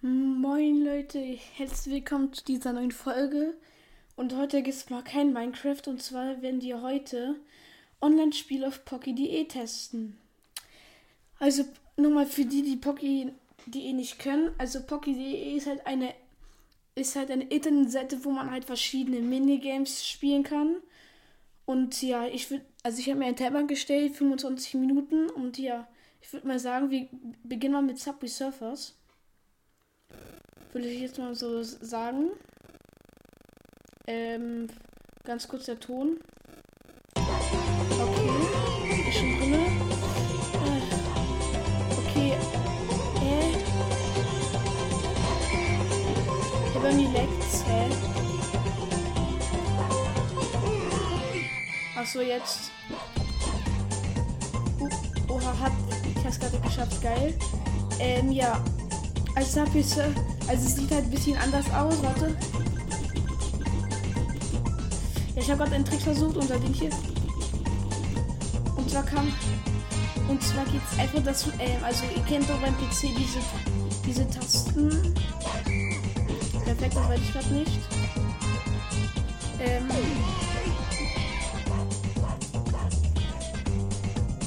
Moin Leute, herzlich willkommen zu dieser neuen Folge. Und heute gibt es mal kein Minecraft und zwar werden wir heute Online-Spiel auf Pocky.de testen. Also nochmal für die, die Pocky.de nicht können. Also Pocky.de ist halt eine ist halt eine Internetseite, wo man halt verschiedene Minigames spielen kann. Und ja, ich würde, also ich habe mir einen Timer gestellt, 25 Minuten. Und ja, ich würde mal sagen, wir beginnen mal mit Subway Surfers. Würde ich jetzt mal so sagen. Ähm, ganz kurz der Ton. Okay, ist schon drin. Äh, okay, äh. Ich habe irgendwie leckt's, hä? Achso, jetzt. Uh, oha, hat. Ich hab's gerade geschafft, geil. Ähm, ja. Also, hab ich, also es sieht halt ein bisschen anders aus, warte. Ja, ich habe gerade einen Trick versucht, unser Ding hier. Und zwar kam. Und zwar geht es einfach dazu, ähm, also ihr kennt doch beim PC diese, diese Tasten. Perfekt, das weiß ich gerade nicht. Ähm,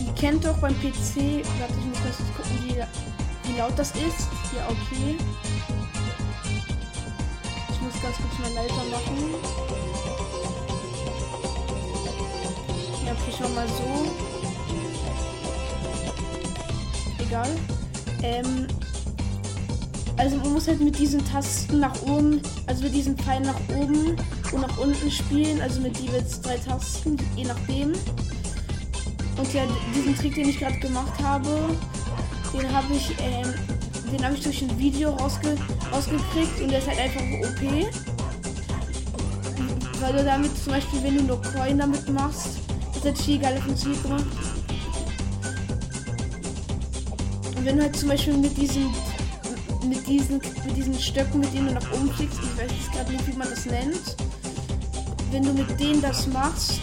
ihr kennt doch beim PC, warte, ich muss kurz gucken, wie, wie laut das ist. Ja, okay. Ich muss ganz kurz mal leiser machen. Ja, okay, mach mal so. Egal. Ähm, also man muss halt mit diesen Tasten nach oben, also mit diesen Pfeilen nach oben und nach unten spielen, also mit jeweils drei Tasten, je nachdem. Und ja, diesen Trick, den ich gerade gemacht habe, den habe ich, ähm, den habe ich durch ein Video rausge rausgekriegt und der ist halt einfach OP. Weil du damit zum Beispiel, wenn du nur Coin damit machst, das hat viel geile Funktion gemacht. Und wenn du halt zum Beispiel mit diesen mit diesen mit diesen Stöcken, mit denen du nach oben klickst, ich weiß jetzt gerade nicht, wie man das nennt. Wenn du mit denen das machst,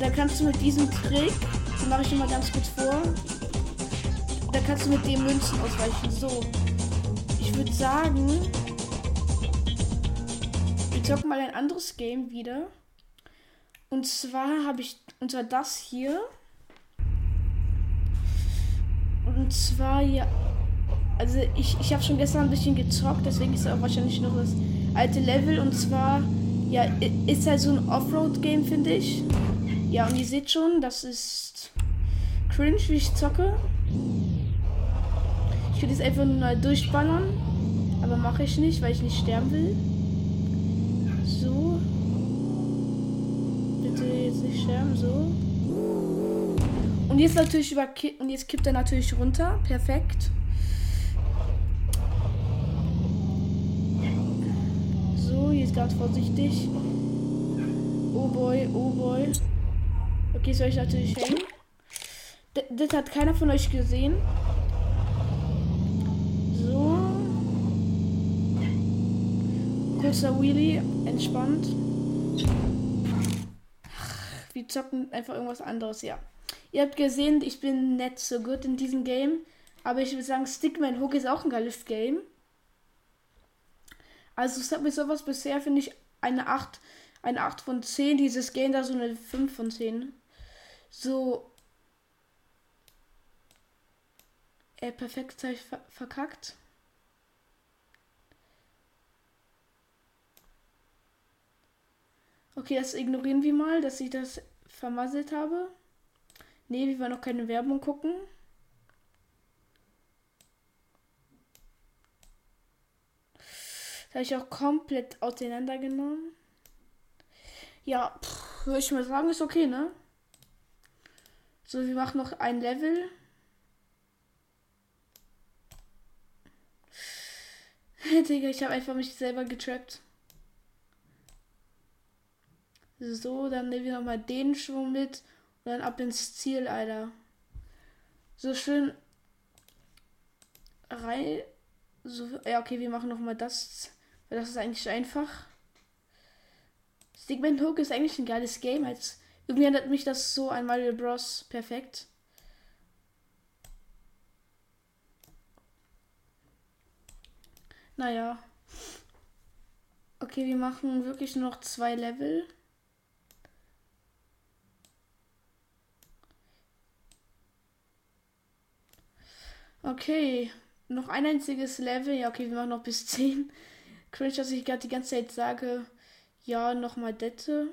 dann kannst du mit diesem Trick, den mache ich dir mal ganz kurz vor, da kannst du mit dem Münzen ausweichen. So. Ich würde sagen, wir zocken mal ein anderes Game wieder. Und zwar habe ich, und zwar das hier. Und zwar ja, also ich, ich habe schon gestern ein bisschen gezockt, deswegen ist auch wahrscheinlich noch das alte Level. Und zwar, ja, ist halt so ein Offroad-Game, finde ich. Ja, und ihr seht schon, das ist cringe, wie ich zocke. Ich würde jetzt einfach nur durchballern. Aber mache ich nicht, weil ich nicht sterben will. So. Bitte jetzt nicht sterben, so. Und jetzt natürlich über und jetzt kippt er natürlich runter. Perfekt. So, jetzt ganz vorsichtig. Oh boy, oh boy. Okay, soll ich natürlich hängen. D das hat keiner von euch gesehen. So. Kurzer Wheelie, entspannt. Wir zocken einfach irgendwas anderes, ja. Ihr habt gesehen, ich bin nicht so gut in diesem Game. Aber ich würde sagen, Stickman Hook ist auch ein geiles Game. Also mir sowas bisher, finde ich, eine 8, eine 8 von 10. Dieses Game da so eine 5 von 10. So. Äh, perfekt ver verkackt. Okay, das ignorieren wir mal, dass ich das vermasselt habe. Ne, wir wollen noch keine Werbung gucken. Das habe ich auch komplett auseinandergenommen. Ja, würde ich mal sagen, ist okay, ne? So, wir machen noch ein Level. Digga, ich habe einfach mich selber getrappt. So, dann nehmen wir nochmal den Schwung mit und dann ab ins Ziel, Alter. So schön rein. So, ja, okay, wir machen nochmal das. Weil das ist eigentlich einfach. Stickman Hook ist eigentlich ein geiles Game. Als, irgendwie erinnert mich das so an Mario Bros. perfekt. Naja. Okay, wir machen wirklich noch zwei Level. Okay, noch ein einziges Level. Ja, okay, wir machen noch bis 10. Cringe, dass ich gerade die ganze Zeit sage, ja, nochmal Dette.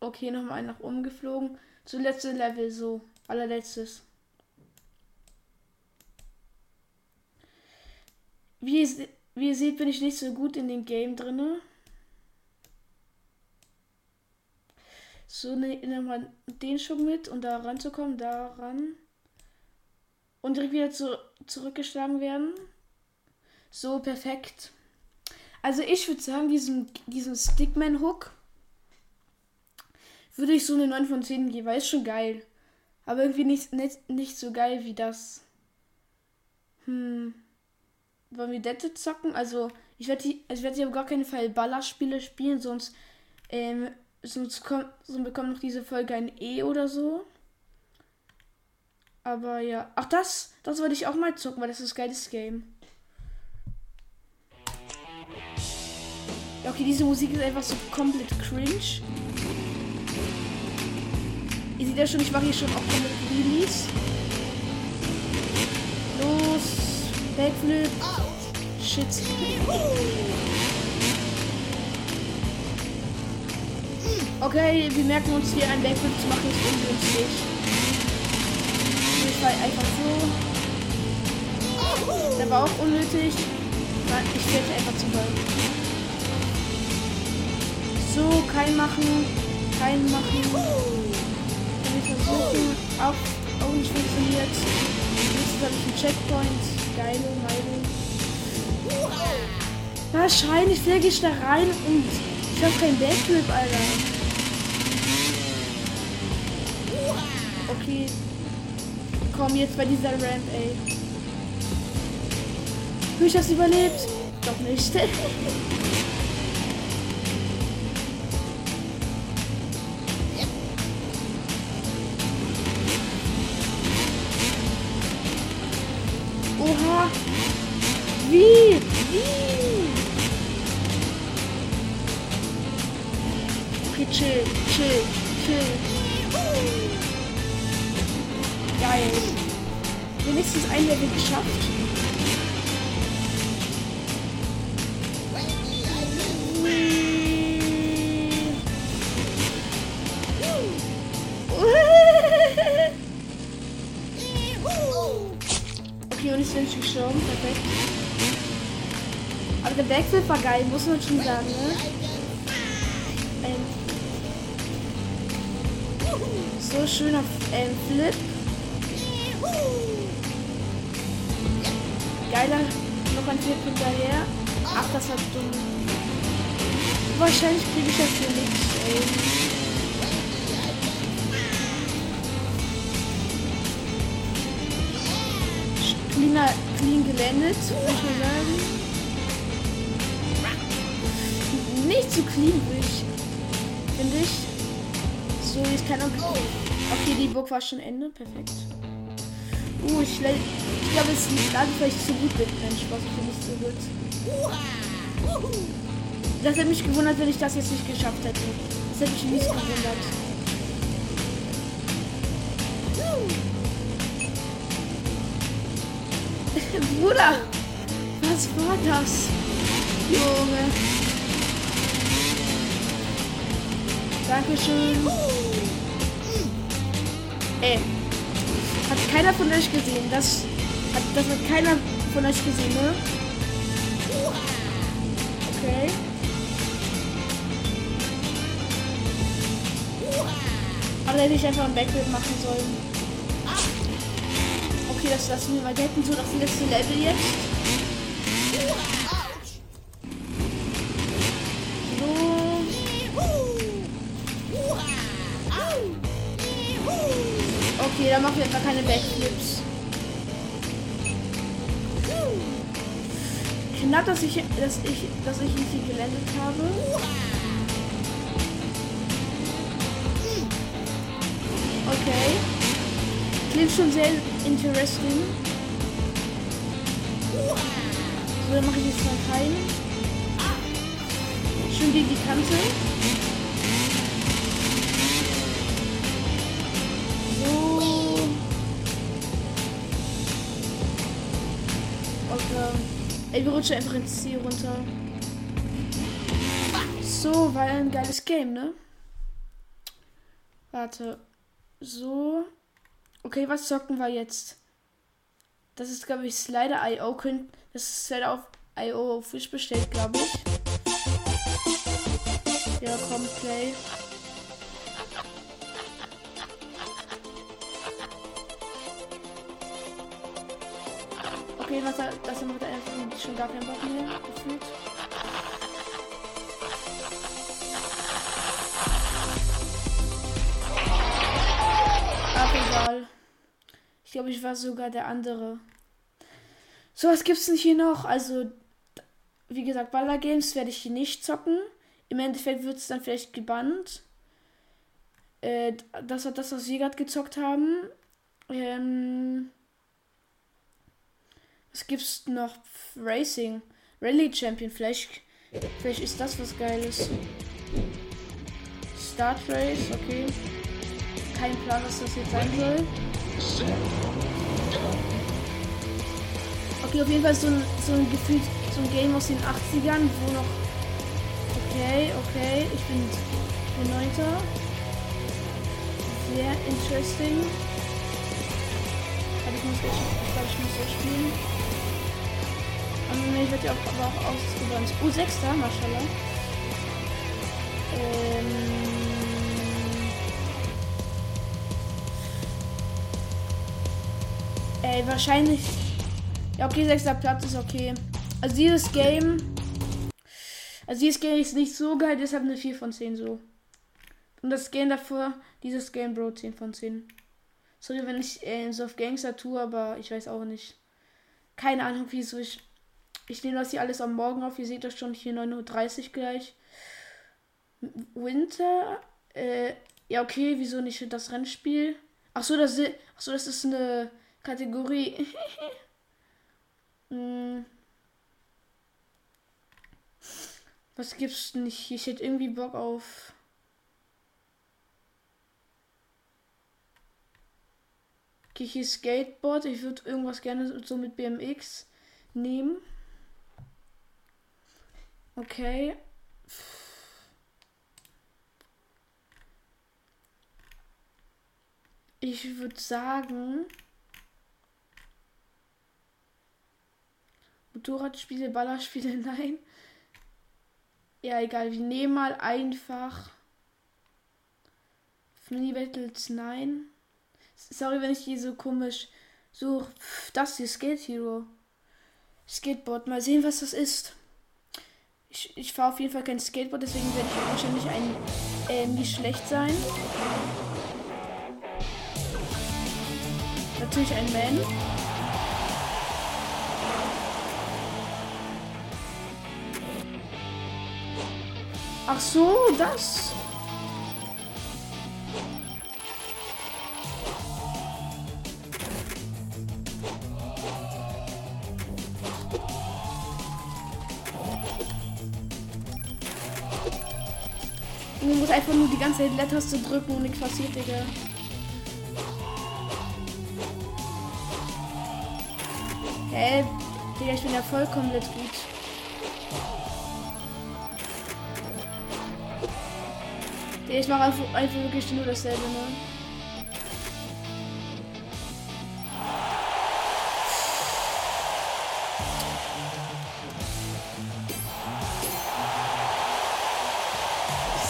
Okay, nochmal nach oben geflogen. Zuletzt Level, so. Allerletztes. Wie ihr, wie ihr seht, bin ich nicht so gut in dem Game drinne. So, ne, nehmen wir den schon mit und da ranzukommen, daran. Und direkt wieder zu, zurückgeschlagen werden. So, perfekt. Also ich würde sagen, diesem, diesem Stickman-Hook würde ich so eine 9 von 10 geben, weil ist schon geil. Aber irgendwie nicht, nicht, nicht so geil wie das. Hm. Wollen wir Dette zocken? Also, ich werde also werd hier auf gar keinen Fall Ballerspiele spielen, sonst, ähm, sonst, kommt, sonst bekommt noch diese Folge ein E oder so. Aber ja. Ach, das, das wollte ich auch mal zocken, weil das ist ein geiles Game. Ja, okay, diese Musik ist einfach so komplett cringe. Ihr seht ja schon, ich mache hier schon auch komplett Release. Los. Backflip. Shit. Okay, wir merken uns hier ein Backflip zu machen, ist ungünstig. Ich fall einfach so. Der war auch unnötig. Ich fällt einfach zum Ball. So, kein machen. Kein machen versuchen. Auch, auch nicht funktioniert. Jetzt habe ich einen Checkpoint. Geile Meinung. Wahrscheinlich fliege ich da rein und ich habe keinen Backflip, Alter. Okay. Komm, jetzt bei dieser Ramp, ey. Habe ich das überlebt? Doch nicht. gestorben. Perfekt. Aber der Backflip war geil, muss man schon sagen, ne? Ähm, so schöner ähm, Flip. Geiler, noch ein Flip hinterher. Ach, das war dumm. Wahrscheinlich kriege ich das hier nicht, ey. Cleaner, clean gelandet, würde ich mal sagen. nicht zu clean, Finde ich. So, jetzt kann auch. Okay, die Burg war schon Ende. Perfekt. Uh, ich, ich glaube, es ist gerade vielleicht zu gut mit. Nein, Spaß, ich bin so gut. Das hätte mich gewundert, wenn ich das jetzt nicht geschafft hätte. Das hätte mich nicht gewundert. Bruder, was war das? Junge. Dankeschön. Ey. Hat keiner von euch gesehen. Das hat, das hat keiner von euch gesehen, ne? Okay. Aber hätte ich einfach ein Backbild machen sollen. Okay, das lassen wir mal. Wir hätten so das letzte Level jetzt. Okay, dann machen wir einfach keine Backflips. Knapp, dass ich, dass ich, dass ich nicht hier gelandet habe. Okay. Klingt schon sehr interesting. So, dann mache ich jetzt mal keinen. Schön gegen die Kante. So. Okay. Ey, wir rutschen einfach ins Ziel runter. So, war ein geiles Game, ne? Warte. So. Okay, was zocken wir jetzt? Das ist, glaube ich, Slider.io. Das ist Slider auf IO Fisch bestellt, glaube ich. Ja, komm, play. Okay, was das macht einfach schon gar keinen Bock mehr gefühlt. Ach, egal. Ich glaube, ich war sogar der andere. So, was gibt's denn hier noch? Also, wie gesagt, Baller Games werde ich hier nicht zocken. Im Endeffekt wird es dann vielleicht gebannt. Äh, das war das, was wir gerade gezockt haben. Ähm, was gibt's noch? Racing. Rally Champion. Vielleicht, vielleicht ist das was Geiles. Start Race, okay. Kein Plan, was das jetzt sein soll. Okay, auf jeden Fall so ein, so ein Gefühl, so ein Game aus den 80ern, wo noch. Okay, okay, ich bin der Neunter. Sehr interesting. Aber ich muss gleich, ich glaube, ich muss so spielen. Und nee, ich werde ja auch, auch ausgewandt. Oh, Sechster, Maschallah. Ähm. Ey, wahrscheinlich. Ja, okay, sechster Platz ist okay. Also dieses Game. Also dieses Game ist nicht so geil, deshalb eine 4 von 10 so. Und das Game davor, dieses Game Bro 10 von 10. Sorry, wenn ich äh, so auf Gangster tue, aber ich weiß auch nicht. Keine Ahnung, wieso ich. Ich nehme das hier alles am Morgen auf. Ihr seht das schon hier 9.30 Uhr gleich. Winter. Äh, ja, okay, wieso nicht das Rennspiel? Ach so, das, ach so, das ist eine Kategorie. hm. Was gibt's nicht? Ich hätte irgendwie Bock auf. Kichi Skateboard. Ich würde irgendwas gerne so mit BMX nehmen. Okay. Ich würde sagen. Motorradspiele, Ballerspiele, nein. Ja, egal. Wir nehmen mal einfach. Mini Battles, nein. Sorry, wenn ich hier so komisch suche. Das hier, Skate Hero. Skateboard. Mal sehen, was das ist. Ich, ich fahre auf jeden Fall kein Skateboard, deswegen werde ich wahrscheinlich ein äh, nicht schlecht sein. Natürlich ein Man. Ach so, das. Man muss einfach nur die ganze Leertaste drücken und nichts passiert, Digga. Hä? Digga, ich bin ja vollkommen gut. Ich mache einfach, einfach wirklich nur dasselbe, ne?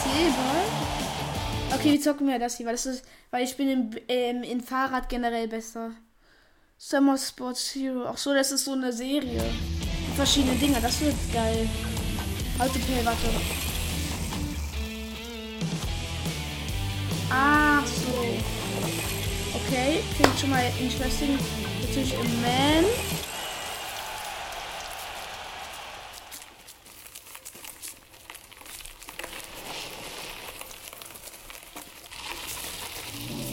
Silber? Okay, wir zocken wir das hier, weil das ist, weil ich bin im, ähm, in Fahrrad generell besser. Summer Sports Hero. Ach so, das ist so eine Serie. Verschiedene Dinger, das wird geil. Autopay, warte. Okay, klingt schon mal interesting. Natürlich im Man.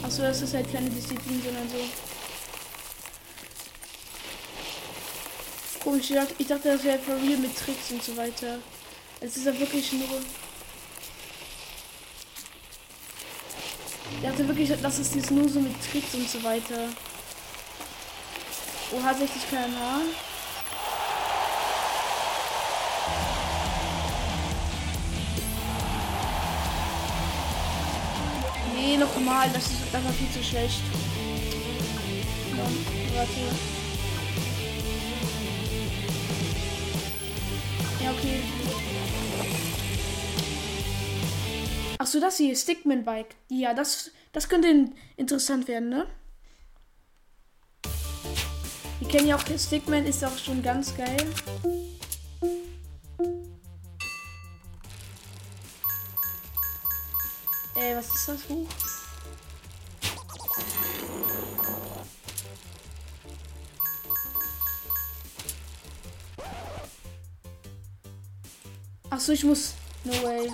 Achso, das das halt keine Disziplin, sondern so. Komisch, ich dachte, das wäre real mit Tricks und so weiter. Es ist ja wirklich nur. Ich dachte wirklich, dass es jetzt nur so mit Tricks und so weiter. Oha, 60 km/h. Nee, nochmal, das, ist, war viel zu schlecht. Ja, warte. Ja, okay. So, das hier, Stickman Bike. Ja, das, das könnte interessant werden, ne? Wir kennen ja auch Stickman, ist auch schon ganz geil. Äh, was ist das Buch? Ach so, ich muss. No way.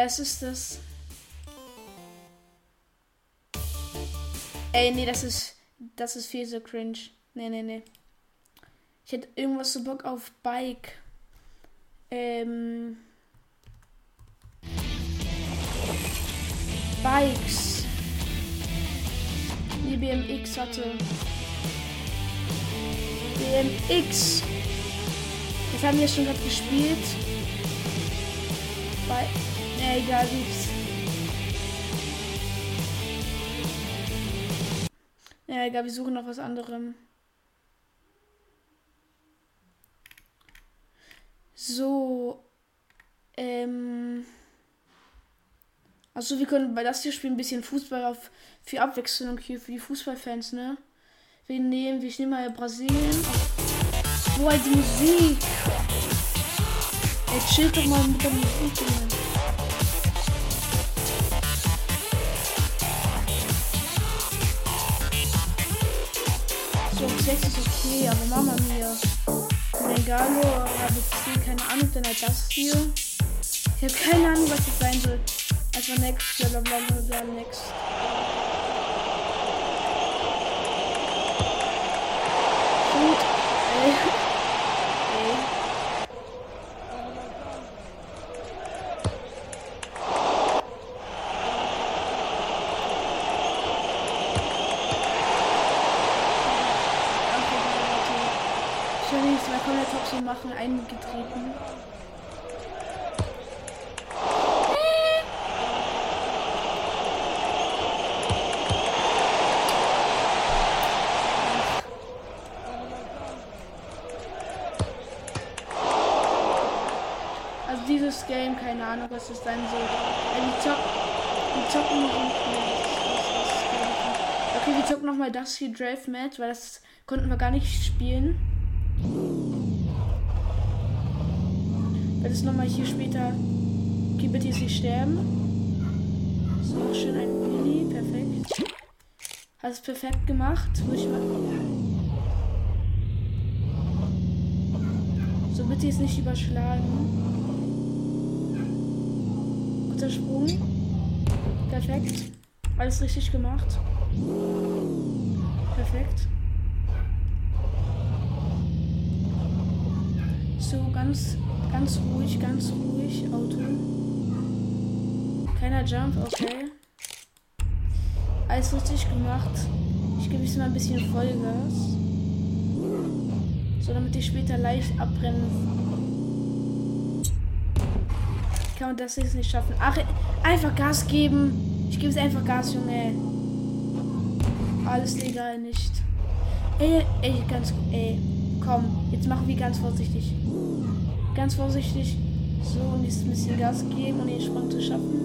Hä, was ist das? Ey, nee, das ist. Das ist viel so cringe. Nee, nee, nee. Ich hätte irgendwas so Bock auf Bike. Ähm. Bikes. Nee, BMX hatte. BMX. Das haben wir schon gerade gespielt. Bei. Äh, egal, ups. Ja, egal, wir suchen noch was anderem. So. Ähm. Also wir können bei das hier spielen ein bisschen Fußball auf für Abwechslung hier für die Fußballfans, ne? Wir nehmen, ich nehme mal Brasilien. Boah, halt die Musik. Ey, chill doch mal mit der Musik, Junge. 60 ist okay, aber Mama mir. Regalo habe ich ABC, keine Ahnung, denn halt das hier. Ich habe keine Ahnung, was das sein soll. Also next, blablabla, bla bla bla next. Gut. ey. So machen, eingetreten. Also dieses Game, keine Ahnung, was das sein soll. Ja, die, zock, die zocken okay, wir zocken noch mal das hier Draft Match, weil das konnten wir gar nicht spielen. Weil das nochmal hier später. Okay, bitte nicht sterben. So, schön ein Billy. Perfekt. Hast es perfekt gemacht. Muss ich mal. So, bitte jetzt nicht überschlagen. Guter Sprung. Perfekt. Alles richtig gemacht. Perfekt. So, ganz, ganz ruhig, ganz ruhig. Auto. Keiner Jump, okay. Alles richtig gemacht. Ich gebe jetzt mal ein bisschen Vollgas. So, damit ich später leicht abbrennen. Kann das jetzt nicht schaffen. Ach, einfach Gas geben. Ich gebe jetzt einfach Gas, Junge. Alles legal nicht. Ey, ey, ganz, ey. Komm, jetzt machen wir ganz vorsichtig. Ganz vorsichtig. So, und jetzt ein bisschen Gas geben, um den Sprung zu schaffen.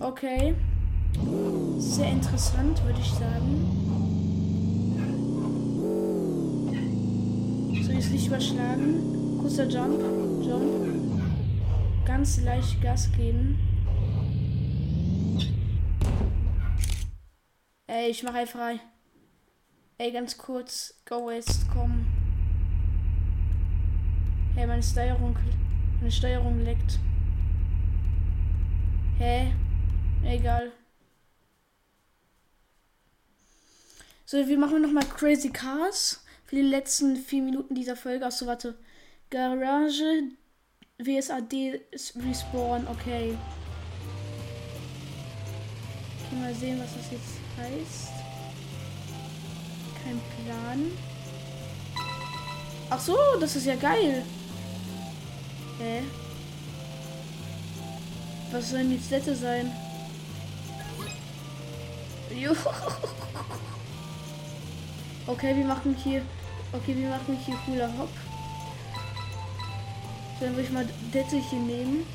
Okay. Sehr interessant, würde ich sagen. So, jetzt nicht überschlagen. Kurzer Jump. Jump. Ganz leicht Gas geben. Ey, ich mach einfach rein. Ey, ganz kurz. Go West, komm. Hey, meine Steuerung. Meine Steuerung leckt. Hä? Egal. So, wir machen nochmal Crazy Cars für die letzten vier Minuten dieser Folge. Achso, warte. Garage WSAD Respawn, okay. Ich mal sehen, was das jetzt heißt. Kein Plan. Ach so, das ist ja geil. Hä? Was sollen die Städte sein? Jo. Okay, wir machen hier. Okay, wir machen hier cooler Hop. Dann würde ich mal Dettelchen nehmen.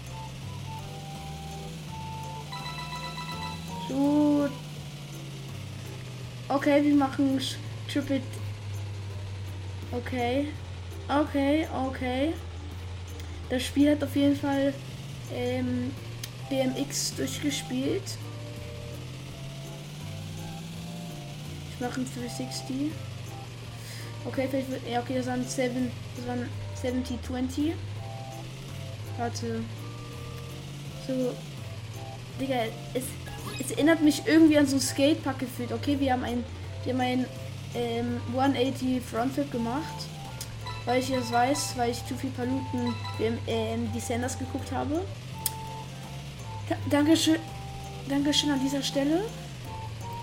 So. Okay, wir machen Triple. Okay. Okay, okay. Das Spiel hat auf jeden Fall ähm, BMX durchgespielt. Ich mache ein 360. Okay, vielleicht wird. Ja, okay, das waren 7. Das waren 70, 20. Warte. So. Digga, es, es erinnert mich irgendwie an so ein Skatepark gefühlt. Okay, wir haben ein. Wir haben ein ähm, 180 Frontflip gemacht. Weil ich das weiß, weil ich zu viel Paluten ähm, die Sanders geguckt habe. Da, Dankeschön. Dankeschön an dieser Stelle.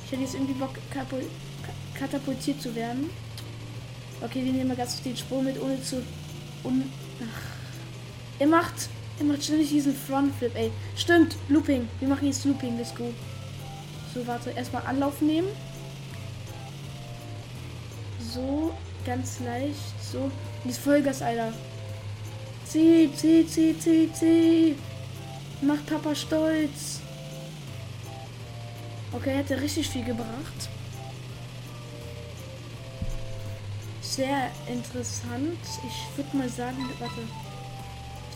Ich hätte jetzt irgendwie Bock, katapultiert zu werden. Okay, wir nehmen mal ganz den Sprung mit, ohne zu. Un Ach. Er macht. Er macht ständig diesen Frontflip, ey. Stimmt, Looping. Wir machen jetzt Looping, let's go. So, warte, erstmal Anlauf nehmen. So, ganz leicht. So. Jetzt Vollgas, Alter. Zieh, zieh, zieh, zieh, zieh. Macht Papa stolz. Okay, er richtig viel gebracht. Sehr interessant. Ich würde mal sagen, warte.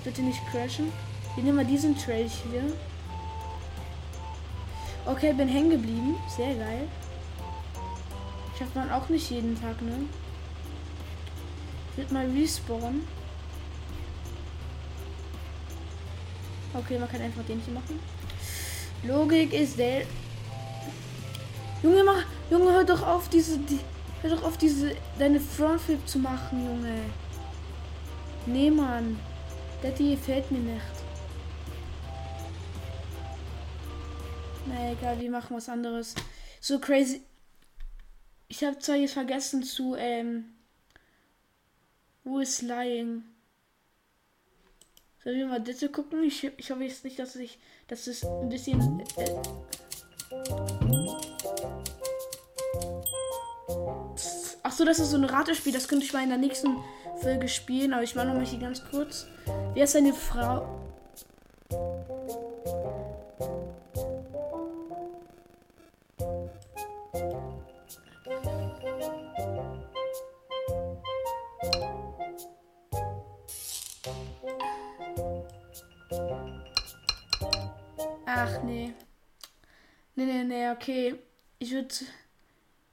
Bitte nicht crashen. Wir nehmen mal diesen Trail hier. Okay, bin hängen geblieben. Sehr geil. Schafft man auch nicht jeden Tag, ne? Würde mal respawnen. Okay, man kann einfach den hier machen. Logik ist der. Junge, mach. Junge, hör doch auf, diese. Die, hör doch auf, diese. Deine Frontflip zu machen, Junge. Nee, Mann. Daddy gefällt mir nicht. Na egal, wir machen was anderes. So crazy. Ich habe zwar jetzt vergessen zu, ähm. Who is lying? Sollen wir mal das gucken? Ich, ich hoffe jetzt nicht, dass ich. dass es ein bisschen. Äh, Ach so, das ist so ein Ratespiel. Das könnte ich mal in der nächsten Folge spielen. Aber ich mache noch mal hier ganz kurz. Wer ist eine Frau? Ach nee. Nee, nee, nee, okay. Ich würde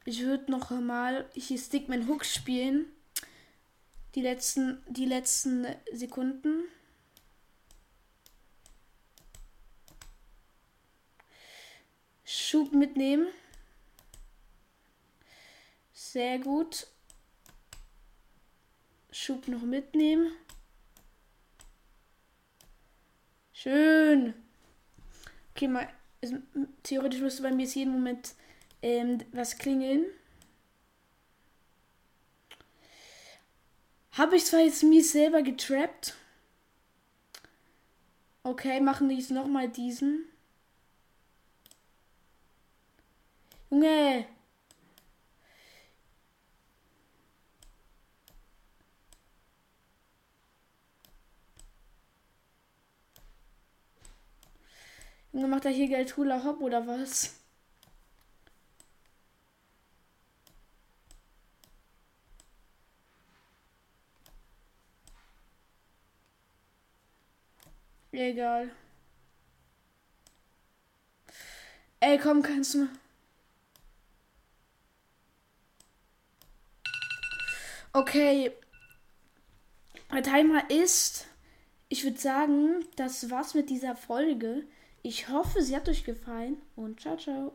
ich würde noch mal hier Stickman Hook spielen. Die letzten die letzten Sekunden. Schub mitnehmen. Sehr gut. Schub noch mitnehmen. Schön. Okay, mal. Es, theoretisch müsste bei mir jetzt jeden Moment ähm, was klingeln. Habe ich zwar jetzt mies selber getrappt. Okay, machen die jetzt nochmal diesen. Junge. Und dann macht er hier Geld Hula Hopp oder was? Egal. Ey, komm, kannst du mal. Okay. Der Timer ist. Ich würde sagen, das war's mit dieser Folge. Ich hoffe, sie hat euch gefallen und ciao, ciao.